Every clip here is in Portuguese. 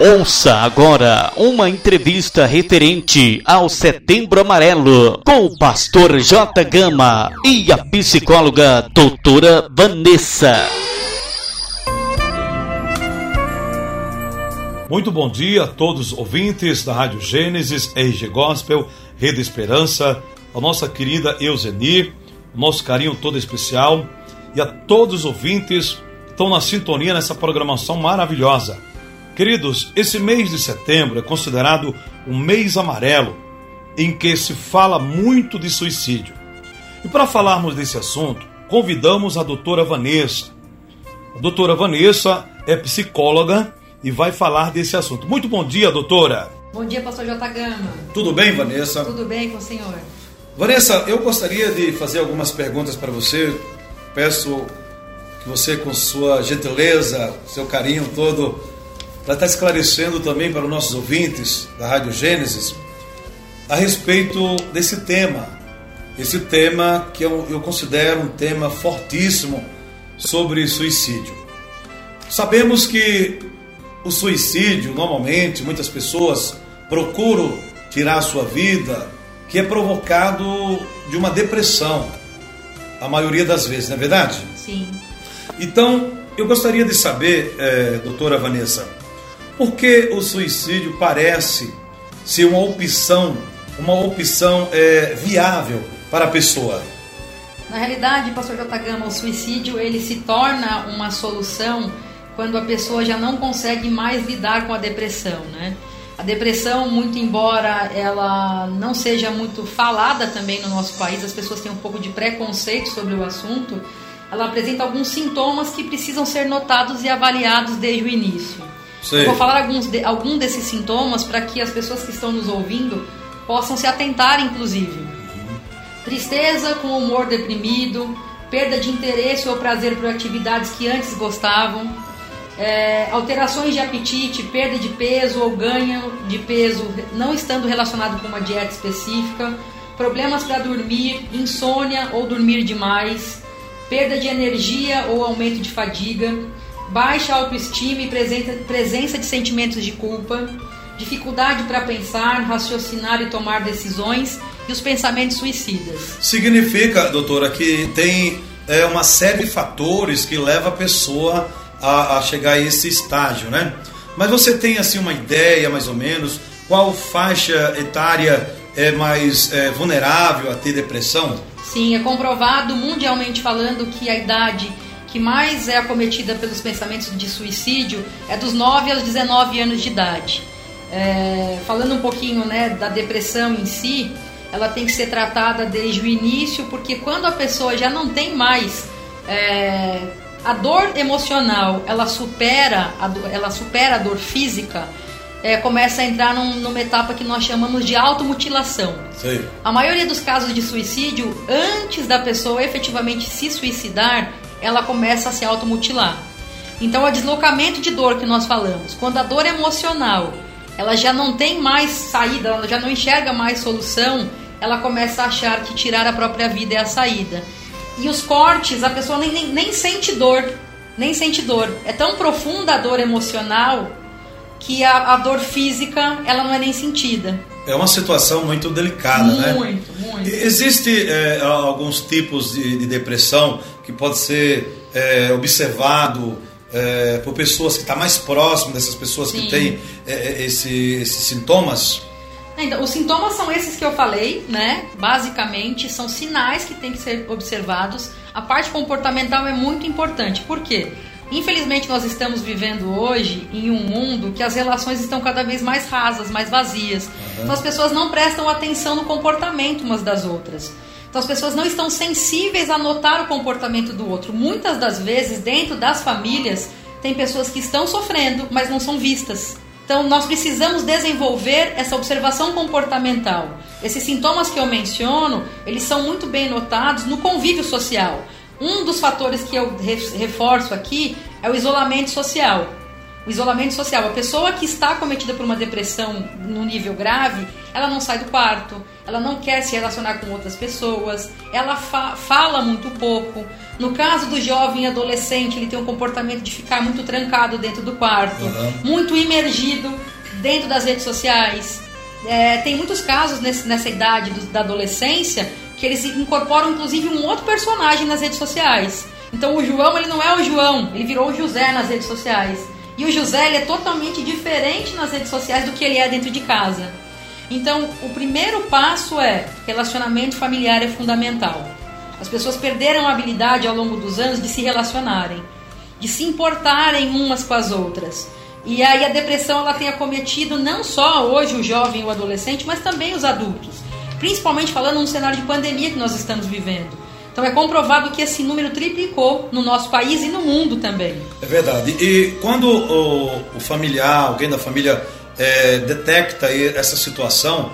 Ouça agora uma entrevista referente ao Setembro Amarelo com o pastor J. Gama e a psicóloga doutora Vanessa. Muito bom dia a todos os ouvintes da Rádio Gênesis, RG Gospel, Rede Esperança, a nossa querida Euzenir, nosso carinho todo especial e a todos os ouvintes que estão na sintonia nessa programação maravilhosa. Queridos, esse mês de setembro é considerado um mês amarelo, em que se fala muito de suicídio. E para falarmos desse assunto, convidamos a doutora Vanessa. A doutora Vanessa é psicóloga e vai falar desse assunto. Muito bom dia, doutora. Bom dia, pastor J. Gama. Tudo bem, Vanessa? Tudo bem com o senhor? Vanessa, eu gostaria de fazer algumas perguntas para você. Peço que você, com sua gentileza, seu carinho todo, para estar esclarecendo também para os nossos ouvintes da Rádio Gênesis a respeito desse tema. Esse tema que eu, eu considero um tema fortíssimo sobre suicídio. Sabemos que o suicídio, normalmente, muitas pessoas procuram tirar a sua vida, que é provocado de uma depressão, a maioria das vezes, não é verdade? Sim. Então, eu gostaria de saber, eh, doutora Vanessa, por que o suicídio parece ser uma opção, uma opção eh, viável para a pessoa? Na realidade, pastor J. Gama, o suicídio ele se torna uma solução quando a pessoa já não consegue mais lidar com a depressão, né? A depressão, muito embora ela não seja muito falada também no nosso país, as pessoas têm um pouco de preconceito sobre o assunto, ela apresenta alguns sintomas que precisam ser notados e avaliados desde o início. Eu vou falar alguns de, algum desses sintomas para que as pessoas que estão nos ouvindo possam se atentar, inclusive. Tristeza com humor deprimido, perda de interesse ou prazer por atividades que antes gostavam, é, alterações de apetite, perda de peso ou ganho de peso não estando relacionado com uma dieta específica, problemas para dormir, insônia ou dormir demais, perda de energia ou aumento de fadiga, baixa autoestima e presença, de sentimentos de culpa, dificuldade para pensar, raciocinar e tomar decisões e os pensamentos suicidas. Significa, doutora, que tem é, uma série de fatores que leva a pessoa a, a chegar a esse estágio, né? Mas você tem assim uma ideia, mais ou menos, qual faixa etária é mais é, vulnerável a ter depressão? Sim, é comprovado mundialmente falando que a idade que mais é acometida pelos pensamentos de suicídio é dos 9 aos 19 anos de idade. É, falando um pouquinho né, da depressão em si, ela tem que ser tratada desde o início, porque quando a pessoa já não tem mais é, a dor emocional, ela supera a dor, ela supera a dor física, é, começa a entrar num, numa etapa que nós chamamos de automutilação. Sei. A maioria dos casos de suicídio, antes da pessoa efetivamente se suicidar, ela começa a se automutilar. Então, o deslocamento de dor que nós falamos, quando a dor emocional ela já não tem mais saída, ela já não enxerga mais solução, ela começa a achar que tirar a própria vida é a saída. E os cortes, a pessoa nem, nem, nem sente dor, nem sente dor. É tão profunda a dor emocional que a, a dor física ela não é nem sentida. É uma situação muito delicada, né? Muito, muito. Existe é, alguns tipos de, de depressão que pode ser é, observado é, por pessoas que estão mais próximas dessas pessoas Sim. que têm é, esse, esses sintomas? Então, os sintomas são esses que eu falei, né? Basicamente, são sinais que têm que ser observados. A parte comportamental é muito importante. Por quê? Infelizmente, nós estamos vivendo hoje em um mundo que as relações estão cada vez mais rasas, mais vazias. Então, as pessoas não prestam atenção no comportamento umas das outras. Então, as pessoas não estão sensíveis a notar o comportamento do outro. Muitas das vezes, dentro das famílias, tem pessoas que estão sofrendo, mas não são vistas. Então, nós precisamos desenvolver essa observação comportamental. Esses sintomas que eu menciono, eles são muito bem notados no convívio social. Um dos fatores que eu re- reforço aqui é o isolamento social. O isolamento social. A pessoa que está cometida por uma depressão no nível grave, ela não sai do quarto, ela não quer se relacionar com outras pessoas, ela fa fala muito pouco. No caso do jovem adolescente, ele tem um comportamento de ficar muito trancado dentro do quarto, uhum. muito imergido dentro das redes sociais. É, tem muitos casos nesse, nessa idade do, da adolescência que eles incorporam inclusive um outro personagem nas redes sociais. Então o João ele não é o João, ele virou o José nas redes sociais. E o José ele é totalmente diferente nas redes sociais do que ele é dentro de casa. Então, o primeiro passo é relacionamento familiar é fundamental. As pessoas perderam a habilidade ao longo dos anos de se relacionarem, de se importarem umas com as outras. E aí a depressão ela tem acometido não só hoje o jovem e o adolescente, mas também os adultos. Principalmente falando num cenário de pandemia que nós estamos vivendo. Então é comprovado que esse número triplicou no nosso país e no mundo também. É verdade. E quando o, o familiar, alguém da família é, detecta essa situação,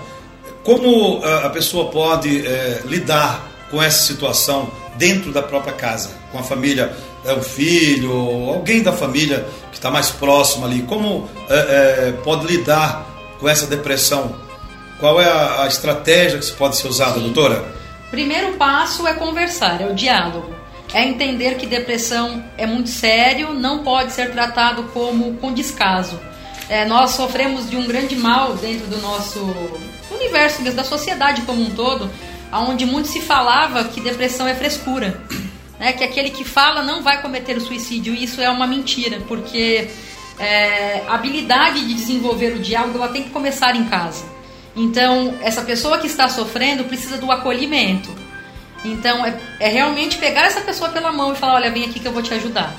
como a pessoa pode é, lidar com essa situação dentro da própria casa, com a família, é, o filho, alguém da família que está mais próximo ali, como é, é, pode lidar com essa depressão? Qual é a, a estratégia que pode ser usada, Sim. doutora? Primeiro passo é conversar, é o diálogo. É entender que depressão é muito sério, não pode ser tratado como com descaso. É, nós sofremos de um grande mal dentro do nosso universo, da sociedade como um todo, onde muito se falava que depressão é frescura. Né? Que aquele que fala não vai cometer o suicídio, e isso é uma mentira, porque é, a habilidade de desenvolver o diálogo ela tem que começar em casa. Então, essa pessoa que está sofrendo precisa do acolhimento. Então, é, é, realmente pegar essa pessoa pela mão e falar: olha, vem aqui que eu vou te ajudar.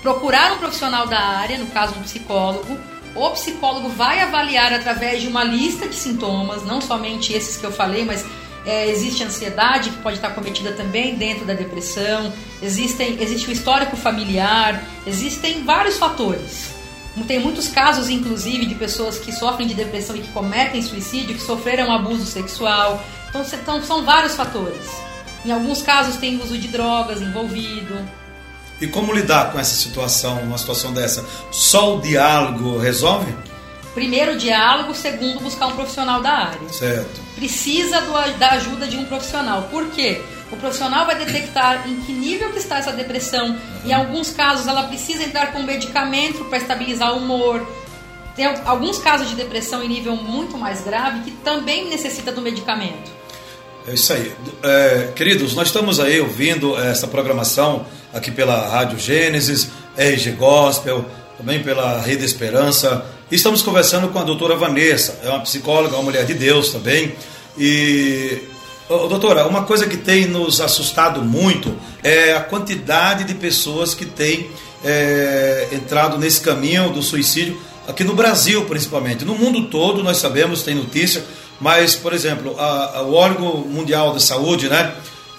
Procurar um profissional da área, no caso um psicólogo. O psicólogo vai avaliar através de uma lista de sintomas, não somente esses que eu falei, mas é, existe ansiedade que pode estar cometida também dentro da depressão, existem, existe o histórico familiar, existem vários fatores. Tem muitos casos, inclusive, de pessoas que sofrem de depressão e que cometem suicídio, que sofreram abuso sexual. Então, então são vários fatores. Em alguns casos tem uso de drogas envolvido. E como lidar com essa situação, uma situação dessa? Só o diálogo resolve? Primeiro, diálogo. Segundo, buscar um profissional da área. Certo. Precisa do, da ajuda de um profissional. Por quê? O profissional vai detectar em que nível que está essa depressão. Em alguns casos, ela precisa entrar com medicamento para estabilizar o humor. Tem alguns casos de depressão em nível muito mais grave que também necessita do medicamento. É isso aí. É, queridos, nós estamos aí ouvindo essa programação aqui pela Rádio Gênesis, RG Gospel, também pela Rede Esperança. E estamos conversando com a doutora Vanessa, é uma psicóloga, uma mulher de Deus também. E doutora, uma coisa que tem nos assustado muito é a quantidade de pessoas que têm é, entrado nesse caminho do suicídio, aqui no Brasil principalmente. No mundo todo, nós sabemos, tem notícia, mas, por exemplo, a, a, o órgão mundial da saúde né,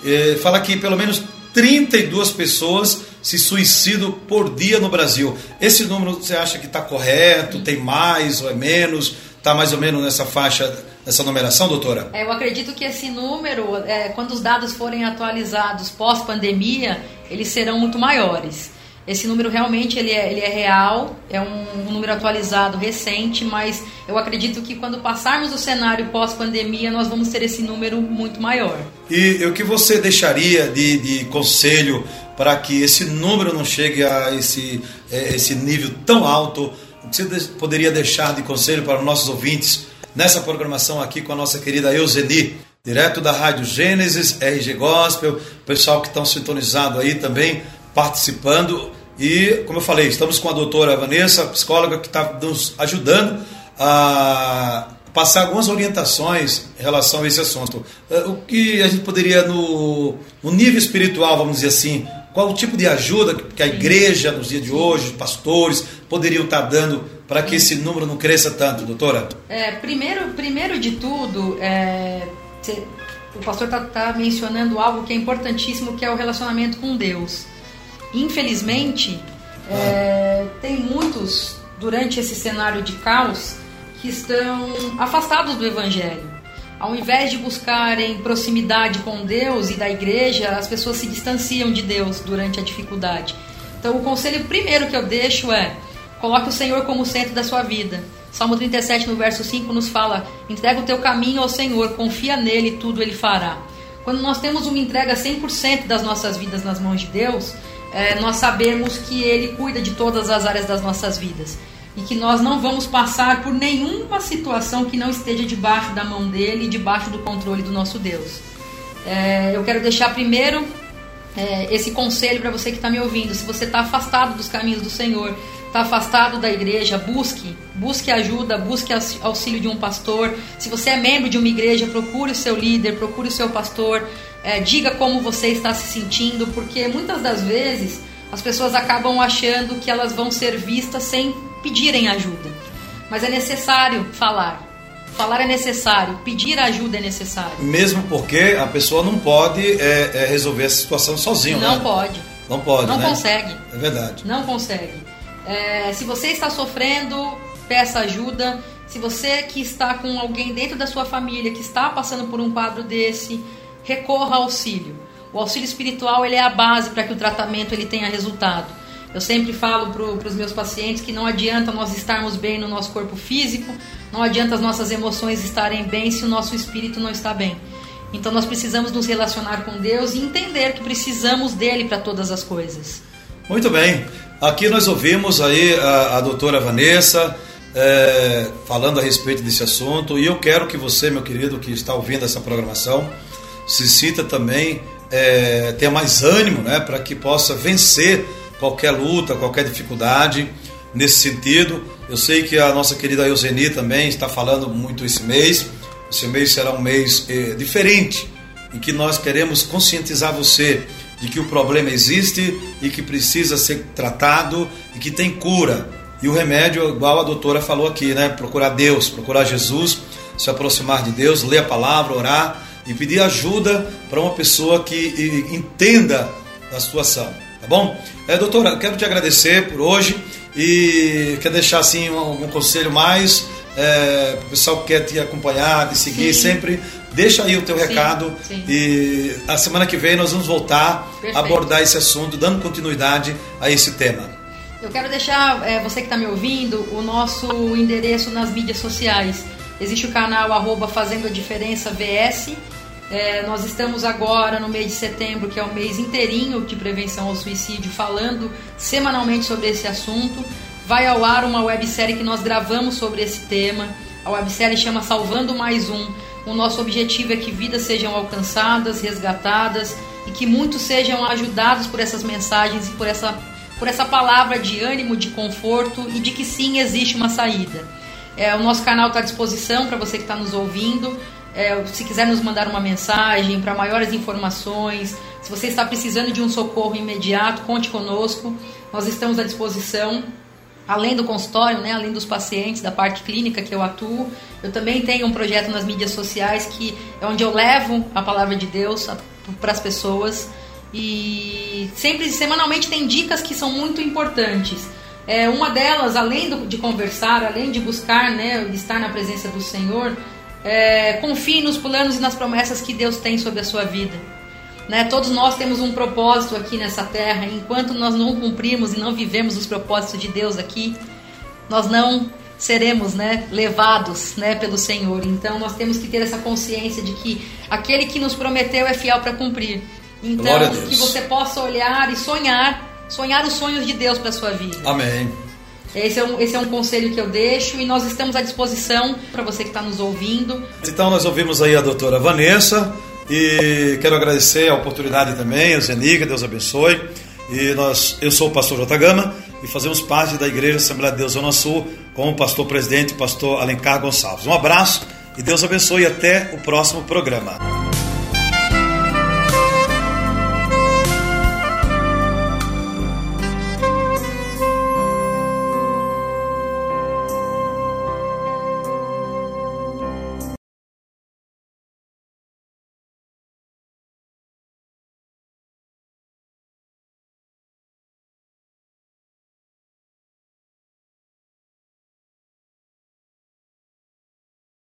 é, fala que pelo menos 32 pessoas se suicidam por dia no Brasil. Esse número você acha que está correto? Tem mais ou é menos? Está mais ou menos nessa faixa essa numeração, doutora? É, eu acredito que esse número, é, quando os dados forem atualizados pós-pandemia, eles serão muito maiores. Esse número realmente ele é, ele é real, é um, um, número atualizado recente, mas eu acredito que quando passarmos o cenário pós-pandemia, nós vamos ter esse número muito maior. E o que você deixaria de, de conselho para que esse número não chegue a esse, é, esse nível tão alto? O que você poderia deixar de conselho para os nossos ouvintes nessa programação aqui com a nossa querida Euseni, direto da Rádio Gênesis, RG Gospel, o pessoal que estão sintonizado aí também, participando. E, como eu falei, estamos com a doutora Vanessa, psicóloga, que está nos ajudando a passar algumas orientações em relação a esse assunto. Eh, o que a gente poderia, no, no nível espiritual, vamos dizer assim, qual o tipo de ajuda que a igreja, nos dias de hoje, pastores, poderiam estar dando para que esse número não cresça tanto, doutora? É, primeiro, primeiro de tudo, é, o pastor está tá mencionando algo que é importantíssimo, que é o relacionamento com Deus. Infelizmente, é, tem muitos, durante esse cenário de caos, que estão afastados do Evangelho. Ao invés de buscarem proximidade com Deus e da igreja, as pessoas se distanciam de Deus durante a dificuldade. Então, o conselho primeiro que eu deixo é Coloque o Senhor como centro da sua vida. Salmo 37, no verso 5, nos fala: entrega o teu caminho ao Senhor, confia nele e tudo ele fará. Quando nós temos uma entrega 100% das nossas vidas nas mãos de Deus, é, nós sabemos que Ele cuida de todas as áreas das nossas vidas e que nós não vamos passar por nenhuma situação que não esteja debaixo da mão dele e debaixo do controle do nosso Deus. É, eu quero deixar primeiro é, esse conselho para você que está me ouvindo. Se você está afastado dos caminhos do Senhor, está afastado da igreja, busque, busque ajuda, busque auxílio de um pastor. Se você é membro de uma igreja, procure o seu líder, procure o seu pastor, é, diga como você está se sentindo, porque muitas das vezes as pessoas acabam achando que elas vão ser vistas sem pedirem ajuda. Mas é necessário falar. Falar é necessário, pedir ajuda é necessário. Mesmo porque a pessoa não pode é, é resolver a situação sozinho, não né? pode. Não pode. Não né? consegue. É verdade. Não consegue. É, se você está sofrendo, peça ajuda. Se você que está com alguém dentro da sua família que está passando por um quadro desse, recorra ao auxílio. O auxílio espiritual ele é a base para que o tratamento ele tenha resultado. Eu sempre falo para os meus pacientes que não adianta nós estarmos bem no nosso corpo físico, não adianta as nossas emoções estarem bem se o nosso espírito não está bem. Então nós precisamos nos relacionar com Deus e entender que precisamos dele para todas as coisas. Muito bem. Aqui nós ouvimos aí a, a doutora Vanessa é, falando a respeito desse assunto e eu quero que você, meu querido, que está ouvindo essa programação, se sinta também, é, tenha mais ânimo né, para que possa vencer qualquer luta, qualquer dificuldade nesse sentido. Eu sei que a nossa querida Euseni também está falando muito esse mês. Esse mês será um mês é, diferente, em que nós queremos conscientizar você de que o problema existe e que precisa ser tratado e que tem cura. E o remédio, igual a doutora falou aqui, né? Procurar Deus, procurar Jesus, se aproximar de Deus, ler a palavra, orar e pedir ajuda para uma pessoa que entenda a situação, tá bom? É, doutora, quero te agradecer por hoje e quer deixar assim algum conselho mais é, o pessoal que quer te acompanhar, te seguir, Sim. sempre deixa aí o teu sim, recado sim. e a semana que vem nós vamos voltar Perfeito. a abordar esse assunto, dando continuidade a esse tema. Eu quero deixar é, você que está me ouvindo o nosso endereço nas mídias sociais. Existe o canal arroba Fazendo a Diferença VS. É, nós estamos agora no mês de setembro, que é o mês inteirinho de prevenção ao suicídio, falando semanalmente sobre esse assunto. Vai ao ar uma websérie que nós gravamos sobre esse tema. A websérie chama Salvando Mais Um. O nosso objetivo é que vidas sejam alcançadas, resgatadas e que muitos sejam ajudados por essas mensagens e por essa, por essa palavra de ânimo, de conforto e de que sim existe uma saída. É, o nosso canal está à disposição para você que está nos ouvindo. É, se quiser nos mandar uma mensagem para maiores informações, se você está precisando de um socorro imediato, conte conosco. Nós estamos à disposição. Além do consultório, né, além dos pacientes, da parte clínica que eu atuo, eu também tenho um projeto nas mídias sociais que é onde eu levo a palavra de Deus para as pessoas e sempre semanalmente tem dicas que são muito importantes. É, uma delas, além do, de conversar, além de buscar, né, estar na presença do Senhor, é, confie nos planos e nas promessas que Deus tem sobre a sua vida. Né? Todos nós temos um propósito aqui nessa terra. Enquanto nós não cumprimos e não vivemos os propósitos de Deus aqui, nós não seremos né, levados né, pelo Senhor. Então nós temos que ter essa consciência de que aquele que nos prometeu é fiel para cumprir. Então que você possa olhar e sonhar, sonhar os sonhos de Deus para sua vida. Amém. Esse é, um, esse é um conselho que eu deixo e nós estamos à disposição para você que está nos ouvindo. Então nós ouvimos aí a doutora Vanessa e quero agradecer a oportunidade também, a Zeniga, Deus abençoe. E nós, eu sou o pastor J. Gama e fazemos parte da Igreja Assembleia de Deus Zona Sul com o pastor presidente, pastor Alencar Gonçalves. Um abraço e Deus abençoe até o próximo programa.